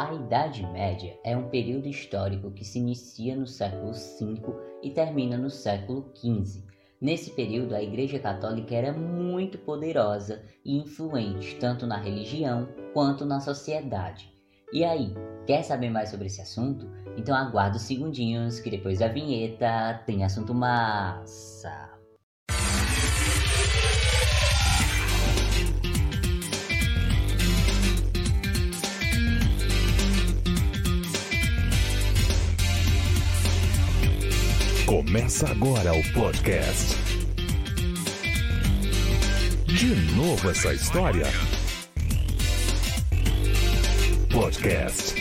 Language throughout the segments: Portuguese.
A Idade Média é um período histórico que se inicia no século V e termina no século XV. Nesse período, a Igreja Católica era muito poderosa e influente tanto na religião quanto na sociedade. E aí, quer saber mais sobre esse assunto? Então aguarda os segundinhos que depois da vinheta tem assunto massa. Começa agora o podcast. De novo essa história? Podcast.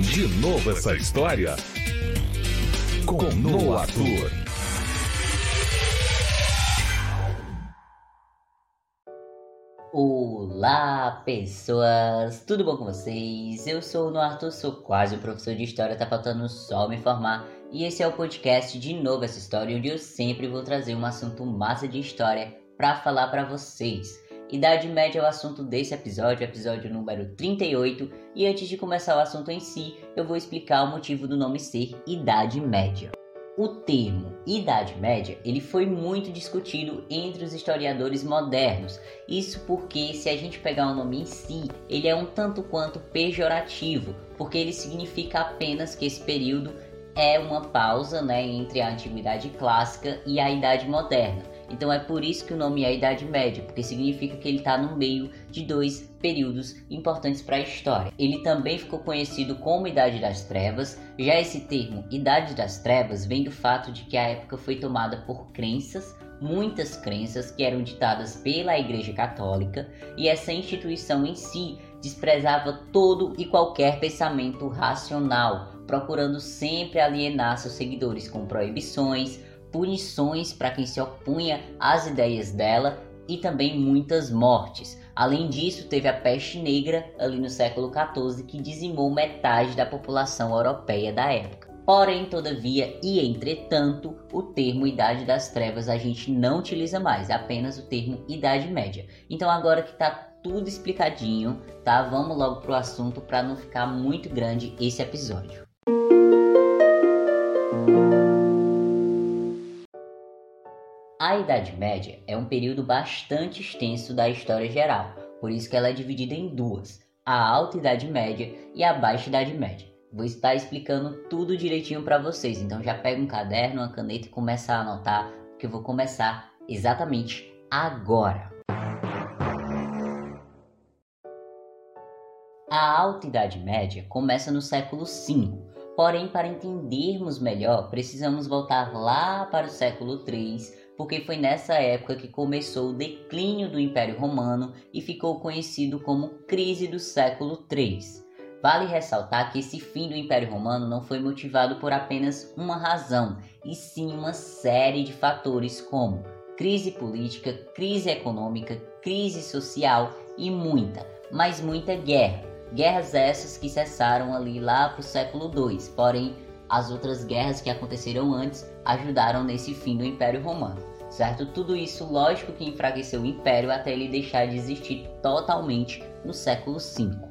De novo essa história? Com Noah Arthur. Olá, pessoas! Tudo bom com vocês? Eu sou o Noah Arthur, sou quase um professor de história, tá faltando só me informar e esse é o podcast de novo essa história, onde eu sempre vou trazer um assunto massa de história para falar para vocês. Idade Média é o assunto desse episódio, episódio número 38, e antes de começar o assunto em si, eu vou explicar o motivo do nome ser Idade Média. O termo Idade Média ele foi muito discutido entre os historiadores modernos. Isso porque, se a gente pegar o nome em si, ele é um tanto quanto pejorativo, porque ele significa apenas que esse período é uma pausa né, entre a antiguidade clássica e a idade moderna. Então é por isso que o nome é Idade Média, porque significa que ele está no meio de dois períodos importantes para a história. Ele também ficou conhecido como Idade das Trevas. Já esse termo Idade das Trevas vem do fato de que a época foi tomada por crenças, muitas crenças que eram ditadas pela Igreja Católica, e essa instituição em si desprezava todo e qualquer pensamento racional, procurando sempre alienar seus seguidores com proibições, punições para quem se opunha às ideias dela e também muitas mortes. Além disso, teve a peste negra ali no século XIV que dizimou metade da população europeia da época. Porém, todavia e entretanto, o termo Idade das Trevas a gente não utiliza mais, é apenas o termo Idade Média. Então, agora que está tudo explicadinho, tá? Vamos logo pro assunto para não ficar muito grande esse episódio. A Idade Média é um período bastante extenso da história geral, por isso que ela é dividida em duas: a Alta Idade Média e a Baixa Idade Média. Vou estar explicando tudo direitinho para vocês, então já pega um caderno, uma caneta e começa a anotar, que eu vou começar exatamente agora. A Alta Idade Média começa no século V, porém, para entendermos melhor, precisamos voltar lá para o século III, porque foi nessa época que começou o declínio do Império Romano e ficou conhecido como Crise do século III. Vale ressaltar que esse fim do Império Romano não foi motivado por apenas uma razão, e sim uma série de fatores como crise política, crise econômica, crise social e muita, mas muita guerra Guerras essas que cessaram ali lá para o século II, porém as outras guerras que aconteceram antes ajudaram nesse fim do Império Romano, certo? Tudo isso, lógico que enfraqueceu o Império até ele deixar de existir totalmente no século V.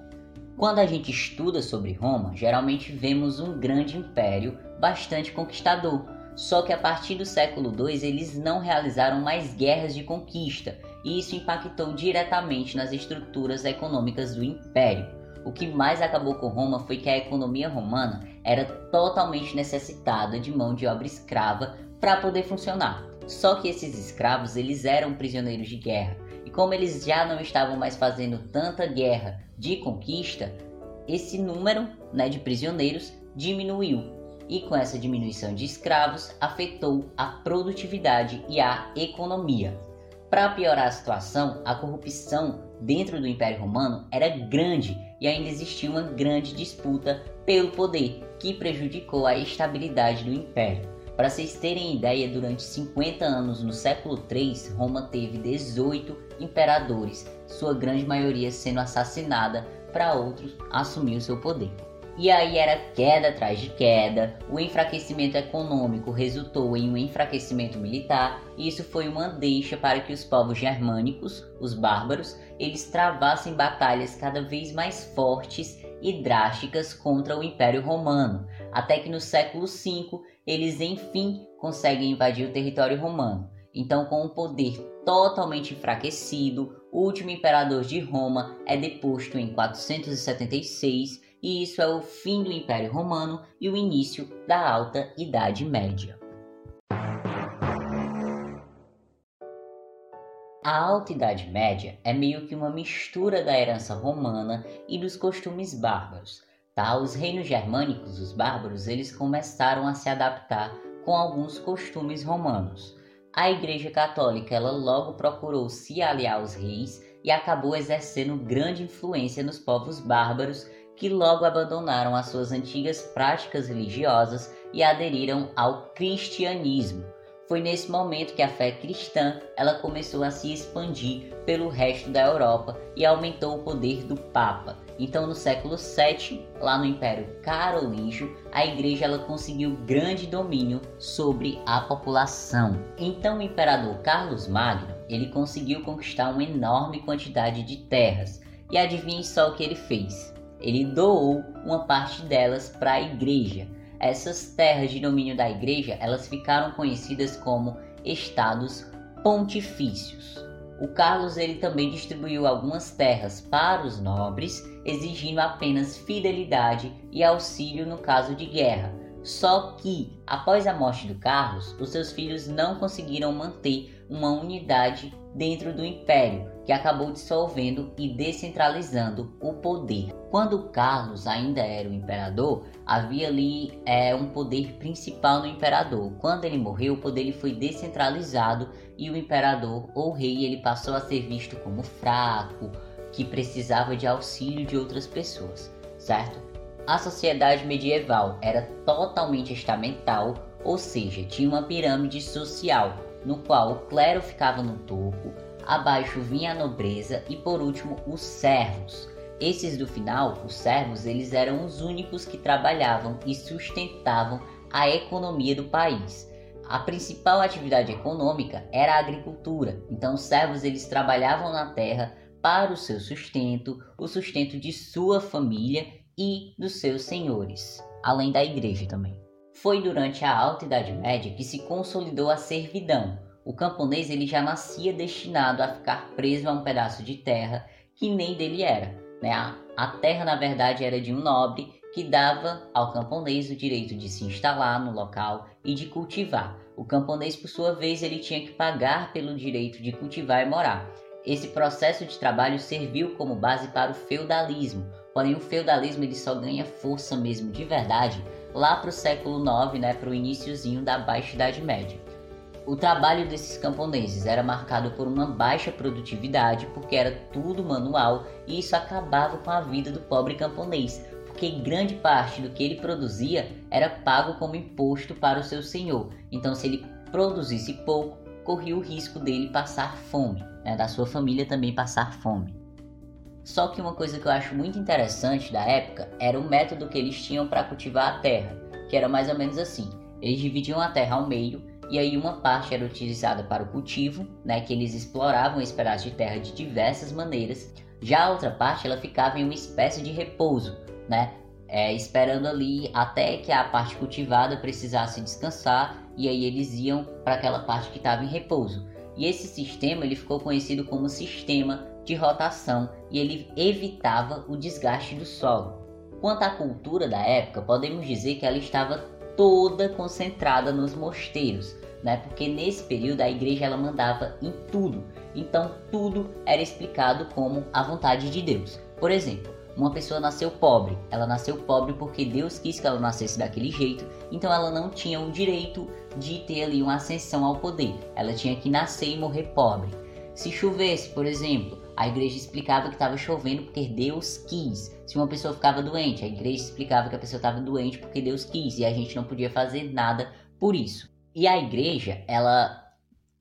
Quando a gente estuda sobre Roma, geralmente vemos um grande império bastante conquistador. Só que a partir do século II eles não realizaram mais guerras de conquista, e isso impactou diretamente nas estruturas econômicas do império. O que mais acabou com Roma foi que a economia romana era totalmente necessitada de mão de obra escrava para poder funcionar. Só que esses escravos eles eram prisioneiros de guerra e como eles já não estavam mais fazendo tanta guerra de conquista, esse número né, de prisioneiros diminuiu e com essa diminuição de escravos afetou a produtividade e a economia. Para piorar a situação, a corrupção dentro do Império Romano era grande e ainda existia uma grande disputa pelo poder, que prejudicou a estabilidade do Império. Para vocês terem ideia, durante 50 anos no século III, Roma teve 18 imperadores, sua grande maioria sendo assassinada para outros assumir o seu poder. E aí era queda atrás de queda, o enfraquecimento econômico resultou em um enfraquecimento militar, e isso foi uma deixa para que os povos germânicos, os bárbaros, eles travassem batalhas cada vez mais fortes e drásticas contra o Império Romano, até que no século V eles enfim conseguem invadir o território romano. Então, com o poder totalmente enfraquecido, o último imperador de Roma é deposto em 476 e isso é o fim do Império Romano e o início da Alta Idade Média. A Alta Idade Média é meio que uma mistura da herança romana e dos costumes bárbaros. Tá? Os reinos germânicos, os bárbaros, eles começaram a se adaptar com alguns costumes romanos. A Igreja Católica ela logo procurou se aliar aos reis e acabou exercendo grande influência nos povos bárbaros que logo abandonaram as suas antigas práticas religiosas e aderiram ao cristianismo. Foi nesse momento que a fé cristã ela começou a se expandir pelo resto da Europa e aumentou o poder do Papa. Então, no século VII, lá no Império Carolíngio, a igreja ela conseguiu grande domínio sobre a população. Então, o imperador Carlos Magno ele conseguiu conquistar uma enorme quantidade de terras. E adivinhe só o que ele fez? Ele doou uma parte delas para a igreja essas terras de domínio da igreja, elas ficaram conhecidas como estados pontifícios. O Carlos ele também distribuiu algumas terras para os nobres, exigindo apenas fidelidade e auxílio no caso de guerra. Só que, após a morte do Carlos, os seus filhos não conseguiram manter uma unidade dentro do império, que acabou dissolvendo e descentralizando o poder. Quando Carlos ainda era o imperador, havia ali é, um poder principal no imperador. Quando ele morreu, o poder foi descentralizado e o imperador ou rei ele passou a ser visto como fraco, que precisava de auxílio de outras pessoas, certo? A sociedade medieval era totalmente estamental, ou seja, tinha uma pirâmide social no qual o clero ficava no topo, abaixo vinha a nobreza e por último os servos. Esses do final, os servos, eles eram os únicos que trabalhavam e sustentavam a economia do país. A principal atividade econômica era a agricultura. Então os servos eles trabalhavam na terra para o seu sustento, o sustento de sua família e dos seus senhores, além da igreja também. Foi durante a Alta Idade Média que se consolidou a servidão. O camponês ele já nascia destinado a ficar preso a um pedaço de terra que nem dele era. Né? A terra, na verdade, era de um nobre que dava ao camponês o direito de se instalar no local e de cultivar. O camponês, por sua vez, ele tinha que pagar pelo direito de cultivar e morar. Esse processo de trabalho serviu como base para o feudalismo, porém o feudalismo ele só ganha força mesmo de verdade lá para o século IX, né, para o iníciozinho da Baixa Idade Média. O trabalho desses camponeses era marcado por uma baixa produtividade, porque era tudo manual, e isso acabava com a vida do pobre camponês, porque grande parte do que ele produzia era pago como imposto para o seu senhor. Então, se ele produzisse pouco, corria o risco dele passar fome, né, da sua família também passar fome. Só que uma coisa que eu acho muito interessante da época era o método que eles tinham para cultivar a terra, que era mais ou menos assim: eles dividiam a terra ao meio e aí uma parte era utilizada para o cultivo, né, que eles exploravam esse pedaço de terra de diversas maneiras. Já a outra parte ela ficava em uma espécie de repouso, né, é, esperando ali até que a parte cultivada precisasse descansar e aí eles iam para aquela parte que estava em repouso. E esse sistema ele ficou conhecido como sistema de rotação e ele evitava o desgaste do solo. Quanto à cultura da época, podemos dizer que ela estava toda concentrada nos mosteiros, né? Porque nesse período a igreja ela mandava em tudo. Então tudo era explicado como a vontade de Deus. Por exemplo, uma pessoa nasceu pobre. Ela nasceu pobre porque Deus quis que ela nascesse daquele jeito, então ela não tinha o direito de ter ali uma ascensão ao poder. Ela tinha que nascer e morrer pobre. Se chovesse, por exemplo, a igreja explicava que estava chovendo porque Deus quis. Se uma pessoa ficava doente, a igreja explicava que a pessoa estava doente porque Deus quis e a gente não podia fazer nada por isso. E a igreja, ela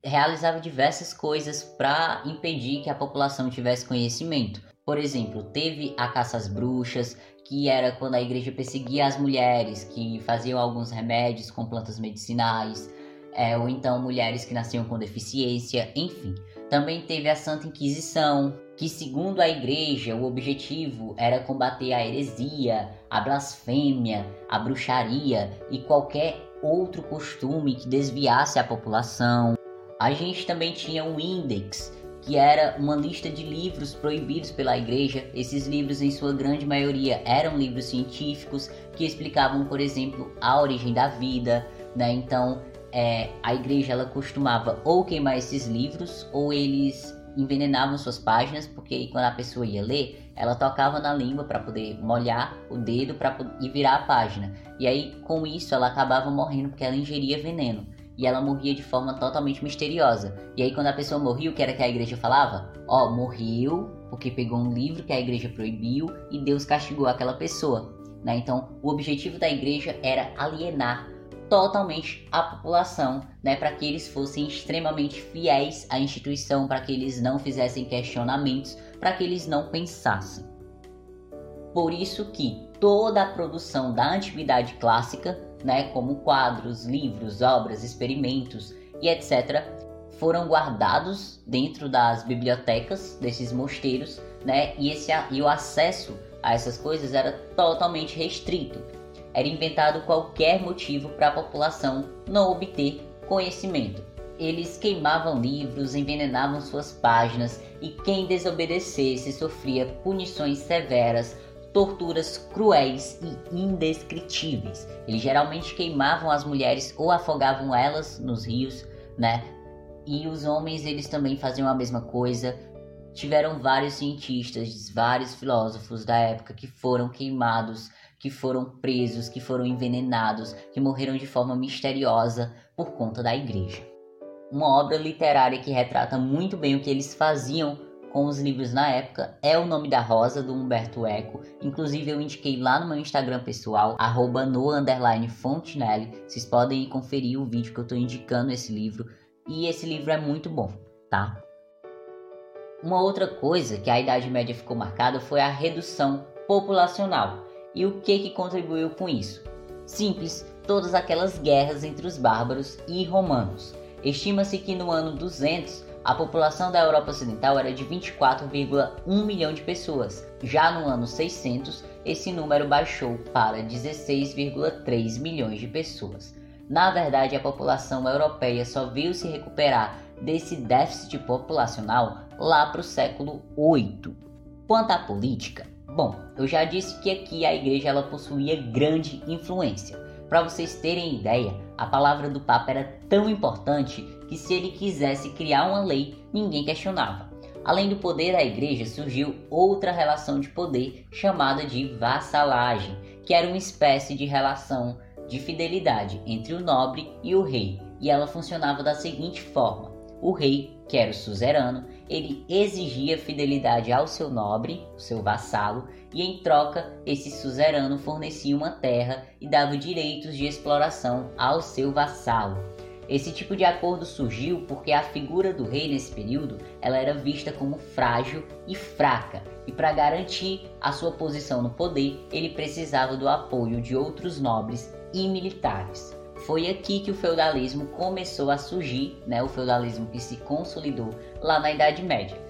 realizava diversas coisas para impedir que a população tivesse conhecimento. Por exemplo, teve a caça às bruxas, que era quando a igreja perseguia as mulheres que faziam alguns remédios com plantas medicinais, é, ou então mulheres que nasciam com deficiência, enfim. Também teve a Santa Inquisição, que segundo a igreja o objetivo era combater a heresia, a blasfêmia, a bruxaria e qualquer outro costume que desviasse a população. A gente também tinha um índex, que era uma lista de livros proibidos pela igreja. Esses livros, em sua grande maioria, eram livros científicos que explicavam, por exemplo, a origem da vida, né? Então, é, a igreja ela costumava ou queimar esses livros ou eles envenenavam suas páginas, porque quando a pessoa ia ler, ela tocava na língua para poder molhar o dedo para e virar a página. E aí, com isso, ela acabava morrendo porque ela ingeria veneno. E ela morria de forma totalmente misteriosa. E aí, quando a pessoa morria, o que era que a igreja falava? Ó, oh, morreu porque pegou um livro que a igreja proibiu e Deus castigou aquela pessoa. Né? Então, o objetivo da igreja era alienar totalmente a população, né, para que eles fossem extremamente fiéis à instituição, para que eles não fizessem questionamentos, para que eles não pensassem. Por isso que toda a produção da antiguidade clássica, né, como quadros, livros, obras, experimentos e etc, foram guardados dentro das bibliotecas desses mosteiros, né, e, esse, e o acesso a essas coisas era totalmente restrito era inventado qualquer motivo para a população não obter conhecimento. Eles queimavam livros, envenenavam suas páginas e quem desobedecesse sofria punições severas, torturas cruéis e indescritíveis. Eles geralmente queimavam as mulheres ou afogavam elas nos rios, né? E os homens eles também faziam a mesma coisa. Tiveram vários cientistas, vários filósofos da época que foram queimados que foram presos, que foram envenenados, que morreram de forma misteriosa por conta da igreja. Uma obra literária que retrata muito bem o que eles faziam com os livros na época é O Nome da Rosa, do Humberto Eco. Inclusive eu indiquei lá no meu Instagram pessoal, arroba no. Vocês podem conferir o vídeo que eu estou indicando esse livro. E esse livro é muito bom, tá? Uma outra coisa que a Idade Média ficou marcada foi a redução populacional. E o que, que contribuiu com isso? Simples, todas aquelas guerras entre os bárbaros e romanos. Estima-se que no ano 200 a população da Europa Ocidental era de 24,1 milhão de pessoas. Já no ano 600, esse número baixou para 16,3 milhões de pessoas. Na verdade, a população europeia só veio se recuperar desse déficit populacional lá para o século 8. Quanto à política, Bom, eu já disse que aqui a igreja ela possuía grande influência. Para vocês terem ideia, a palavra do Papa era tão importante que se ele quisesse criar uma lei, ninguém questionava. Além do poder da igreja, surgiu outra relação de poder chamada de vassalagem, que era uma espécie de relação de fidelidade entre o nobre e o rei, e ela funcionava da seguinte forma: o rei, que era o suzerano, ele exigia fidelidade ao seu nobre, o seu vassalo, e em troca esse suzerano fornecia uma terra e dava direitos de exploração ao seu vassalo. Esse tipo de acordo surgiu porque a figura do rei nesse período ela era vista como frágil e fraca, e para garantir a sua posição no poder, ele precisava do apoio de outros nobres e militares. Foi aqui que o feudalismo começou a surgir, né, o feudalismo que se consolidou lá na Idade Média.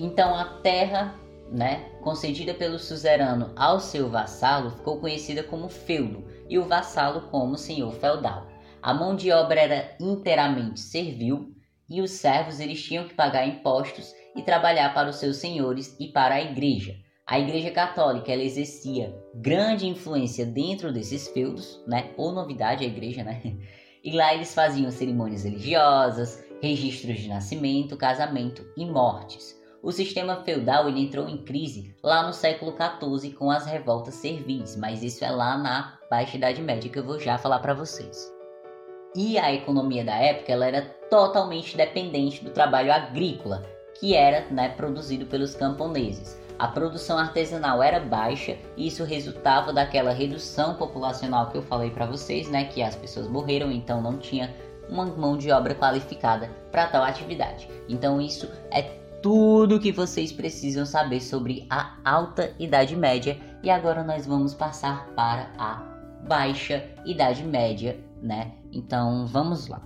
Então a terra né, concedida pelo suzerano ao seu vassalo ficou conhecida como feudo e o vassalo como senhor feudal. A mão de obra era inteiramente servil e os servos eles tinham que pagar impostos e trabalhar para os seus senhores e para a igreja. A Igreja Católica ela exercia grande influência dentro desses feudos, né? Ou novidade a igreja, né? E lá eles faziam cerimônias religiosas, registros de nascimento, casamento e mortes. O sistema feudal ele entrou em crise lá no século XIV com as revoltas servis, mas isso é lá na Baixa Idade Média que eu vou já falar para vocês. E a economia da época ela era totalmente dependente do trabalho agrícola, que era né, produzido pelos camponeses. A produção artesanal era baixa e isso resultava daquela redução populacional que eu falei para vocês, né, que as pessoas morreram, então não tinha uma mão de obra qualificada para tal atividade. Então isso é tudo que vocês precisam saber sobre a alta idade média e agora nós vamos passar para a baixa idade média, né? Então vamos lá.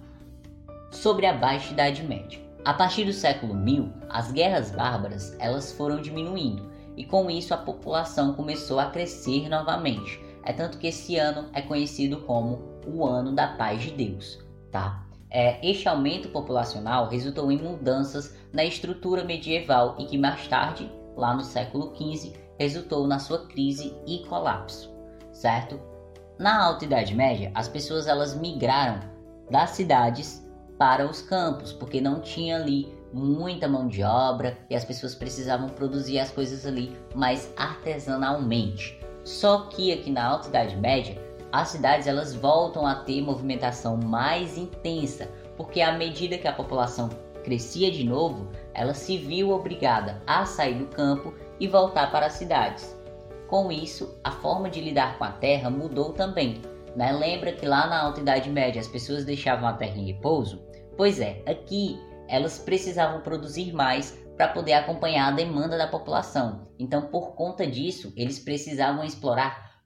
Sobre a baixa idade média. A partir do século 1000, as guerras bárbaras elas foram diminuindo e com isso a população começou a crescer novamente. É tanto que esse ano é conhecido como o ano da paz de Deus, tá? É, este aumento populacional resultou em mudanças na estrutura medieval e que mais tarde, lá no século XV, resultou na sua crise e colapso, certo? Na Alta Idade Média, as pessoas elas migraram das cidades para os campos, porque não tinha ali muita mão de obra e as pessoas precisavam produzir as coisas ali mais artesanalmente. Só que aqui na Alta Idade Média, as cidades elas voltam a ter movimentação mais intensa, porque à medida que a população crescia de novo, ela se viu obrigada a sair do campo e voltar para as cidades. Com isso, a forma de lidar com a terra mudou também. Né? Lembra que lá na Alta Idade Média as pessoas deixavam a terra em repouso? Pois é, aqui elas precisavam produzir mais para poder acompanhar a demanda da população. Então, por conta disso, eles precisavam explorar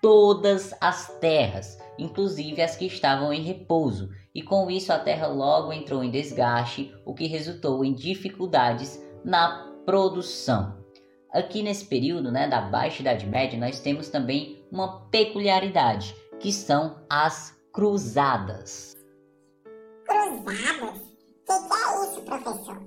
todas as terras, inclusive as que estavam em repouso, e com isso a terra logo entrou em desgaste, o que resultou em dificuldades na produção. Aqui nesse período né, da Baixa Idade Média, nós temos também uma peculiaridade, que são as cruzadas. O que é isso, professor?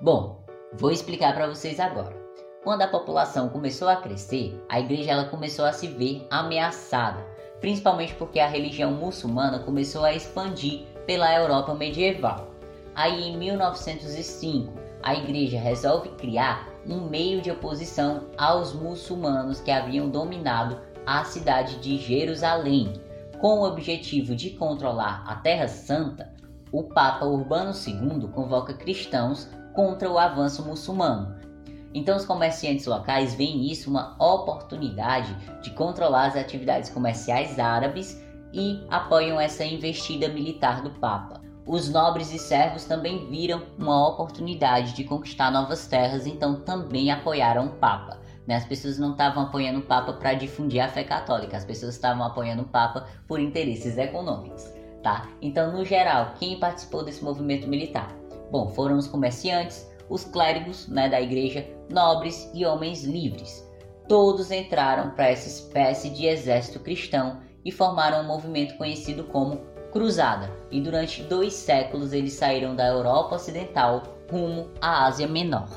Bom, vou explicar para vocês agora. Quando a população começou a crescer, a igreja ela começou a se ver ameaçada, principalmente porque a religião muçulmana começou a expandir pela Europa medieval. Aí em 1905, a igreja resolve criar um meio de oposição aos muçulmanos que haviam dominado a cidade de Jerusalém. Com o objetivo de controlar a Terra Santa, o Papa Urbano II convoca cristãos contra o avanço muçulmano, então, os comerciantes locais veem nisso uma oportunidade de controlar as atividades comerciais árabes e apoiam essa investida militar do Papa. Os nobres e servos também viram uma oportunidade de conquistar novas terras, então também apoiaram o Papa. Né? As pessoas não estavam apoiando o Papa para difundir a fé católica, as pessoas estavam apoiando o Papa por interesses econômicos. Tá? Então, no geral, quem participou desse movimento militar? Bom, foram os comerciantes, os clérigos né, da igreja, nobres e homens livres. Todos entraram para essa espécie de exército cristão e formaram um movimento conhecido como Cruzada, e durante dois séculos eles saíram da Europa Ocidental rumo à Ásia Menor.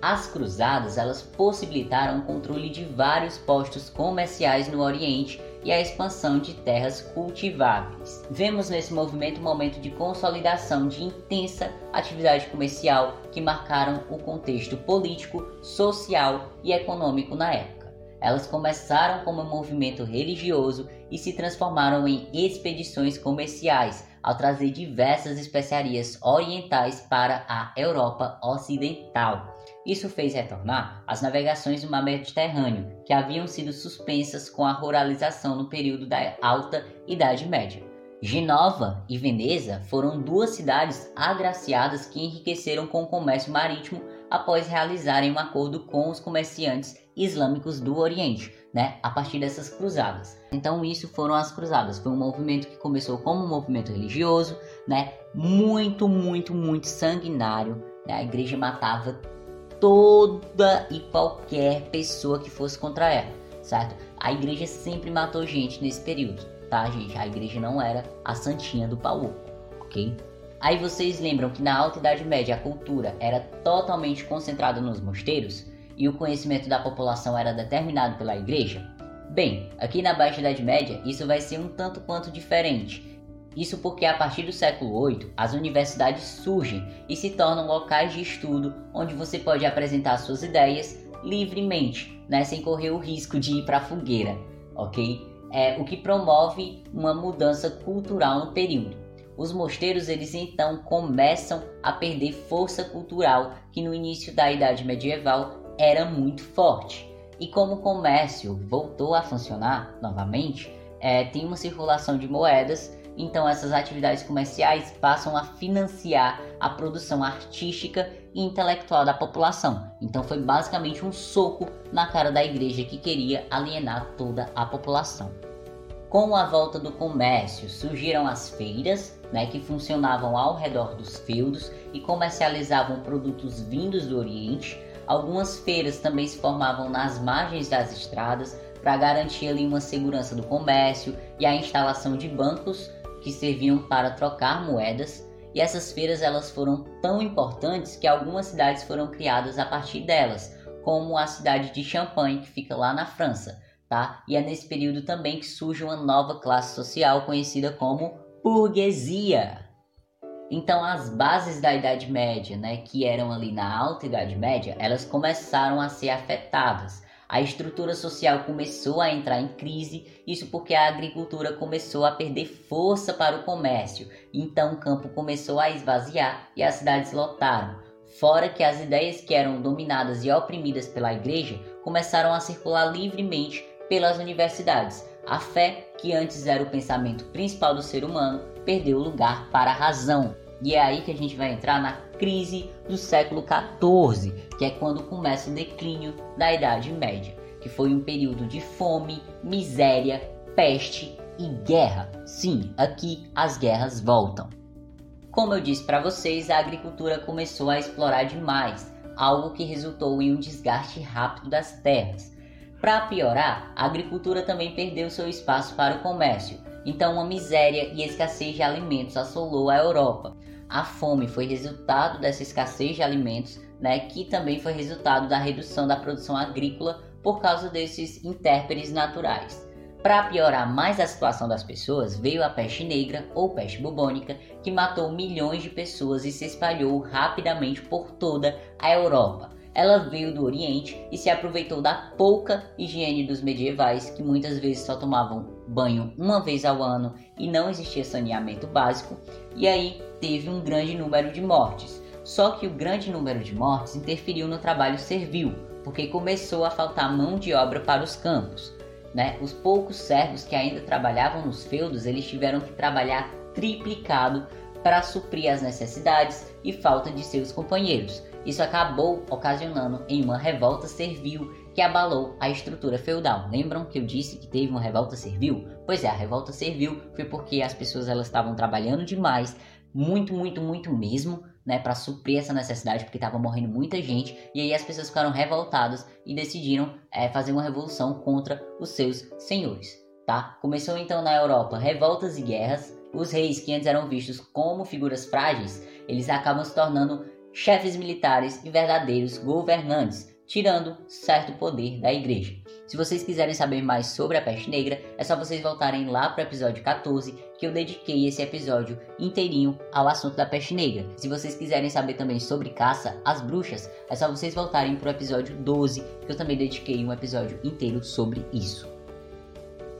As cruzadas elas possibilitaram o controle de vários postos comerciais no Oriente e a expansão de terras cultiváveis. Vemos nesse movimento um momento de consolidação de intensa atividade comercial que marcaram o contexto político, social e econômico na época. Elas começaram como um movimento religioso e se transformaram em expedições comerciais, ao trazer diversas especiarias orientais para a Europa Ocidental. Isso fez retornar as navegações do mar Mediterrâneo, que haviam sido suspensas com a ruralização no período da Alta Idade Média. Genova e Veneza foram duas cidades agraciadas que enriqueceram com o comércio marítimo após realizarem um acordo com os comerciantes islâmicos do Oriente, né, a partir dessas cruzadas. Então isso foram as cruzadas. Foi um movimento que começou como um movimento religioso, né, muito, muito, muito sanguinário. Né, a igreja matava toda e qualquer pessoa que fosse contra ela, certo? A igreja sempre matou gente nesse período, tá, gente? A igreja não era a santinha do pau, ok? Aí vocês lembram que na Alta Idade Média a cultura era totalmente concentrada nos mosteiros e o conhecimento da população era determinado pela igreja? Bem, aqui na Baixa Idade Média isso vai ser um tanto quanto diferente isso porque a partir do século VIII, as universidades surgem e se tornam locais de estudo onde você pode apresentar suas ideias livremente, né, sem correr o risco de ir para a fogueira, ok? É, o que promove uma mudança cultural no período. Os mosteiros eles então começam a perder força cultural que no início da Idade Medieval era muito forte. E como o comércio voltou a funcionar novamente, é, tem uma circulação de moedas então essas atividades comerciais passam a financiar a produção artística e intelectual da população. Então foi basicamente um soco na cara da igreja que queria alienar toda a população. Com a volta do comércio, surgiram as feiras, né, que funcionavam ao redor dos feudos e comercializavam produtos vindos do Oriente. Algumas feiras também se formavam nas margens das estradas para garantir ali uma segurança do comércio e a instalação de bancos que serviam para trocar moedas. E essas feiras elas foram tão importantes que algumas cidades foram criadas a partir delas, como a cidade de Champagne, que fica lá na França, tá? E é nesse período também que surge uma nova classe social conhecida como burguesia. Então as bases da Idade Média, né, que eram ali na Alta Idade Média, elas começaram a ser afetadas. A estrutura social começou a entrar em crise, isso porque a agricultura começou a perder força para o comércio. Então o campo começou a esvaziar e as cidades lotaram. Fora que as ideias que eram dominadas e oprimidas pela igreja começaram a circular livremente pelas universidades. A fé, que antes era o pensamento principal do ser humano, perdeu lugar para a razão. E é aí que a gente vai entrar na crise do século XIV, que é quando começa o declínio da Idade Média, que foi um período de fome, miséria, peste e guerra. Sim, aqui as guerras voltam. Como eu disse para vocês, a agricultura começou a explorar demais, algo que resultou em um desgaste rápido das terras. Para piorar, a agricultura também perdeu seu espaço para o comércio, então uma miséria e escassez de alimentos assolou a Europa. A fome foi resultado dessa escassez de alimentos, né, que também foi resultado da redução da produção agrícola por causa desses intérpretes naturais. Para piorar mais a situação das pessoas, veio a peste negra ou peste bubônica, que matou milhões de pessoas e se espalhou rapidamente por toda a Europa ela veio do Oriente e se aproveitou da pouca higiene dos medievais, que muitas vezes só tomavam banho uma vez ao ano e não existia saneamento básico, e aí teve um grande número de mortes. Só que o grande número de mortes interferiu no trabalho servil, porque começou a faltar mão de obra para os campos. Né? Os poucos servos que ainda trabalhavam nos feudos, eles tiveram que trabalhar triplicado para suprir as necessidades e falta de seus companheiros. Isso acabou ocasionando em uma revolta servil que abalou a estrutura feudal. Lembram que eu disse que teve uma revolta servil? Pois é, a revolta servil foi porque as pessoas elas estavam trabalhando demais, muito, muito, muito mesmo, né, para suprir essa necessidade, porque estava morrendo muita gente, e aí as pessoas ficaram revoltadas e decidiram é, fazer uma revolução contra os seus senhores. Tá? Começou então na Europa revoltas e guerras. Os reis que antes eram vistos como figuras frágeis, eles acabam se tornando chefes militares e verdadeiros governantes, tirando certo poder da igreja. Se vocês quiserem saber mais sobre a peste negra, é só vocês voltarem lá para o episódio 14, que eu dediquei esse episódio inteirinho ao assunto da peste negra. Se vocês quiserem saber também sobre caça às bruxas, é só vocês voltarem para o episódio 12, que eu também dediquei um episódio inteiro sobre isso.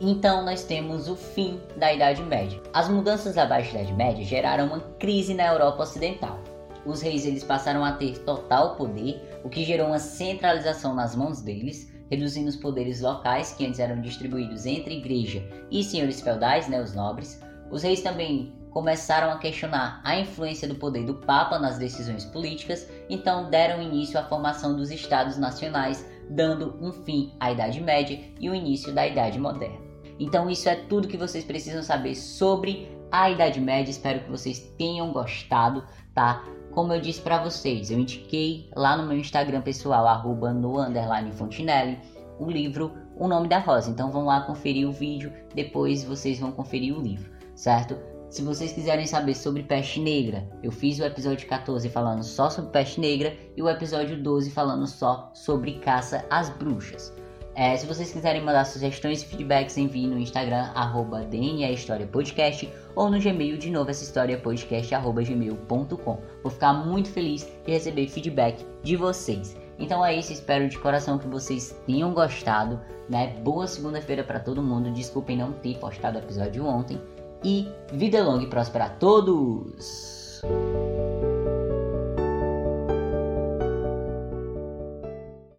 Então nós temos o fim da Idade Média. As mudanças da Baixa Idade Média geraram uma crise na Europa Ocidental os reis eles passaram a ter total poder, o que gerou uma centralização nas mãos deles, reduzindo os poderes locais que antes eram distribuídos entre igreja e senhores feudais, né, os nobres. Os reis também começaram a questionar a influência do poder do Papa nas decisões políticas, então deram início à formação dos estados nacionais, dando um fim à Idade Média e o início da Idade Moderna. Então isso é tudo que vocês precisam saber sobre a Idade Média. Espero que vocês tenham gostado, tá? Como eu disse para vocês, eu indiquei lá no meu Instagram pessoal, arroba no underline Fontinelli, o livro O Nome da Rosa. Então vão lá conferir o vídeo, depois vocês vão conferir o livro, certo? Se vocês quiserem saber sobre peste negra, eu fiz o episódio 14 falando só sobre peste negra e o episódio 12 falando só sobre caça às bruxas. É, se vocês quiserem mandar sugestões e feedbacks, envie no Instagram, arroba Podcast, ou no Gmail, de novo, essa história podcast, arroba gmail.com. Vou ficar muito feliz de receber feedback de vocês. Então é isso, espero de coração que vocês tenham gostado, né? Boa segunda-feira para todo mundo. Desculpem não ter postado o episódio ontem. E vida longa e próspera a todos!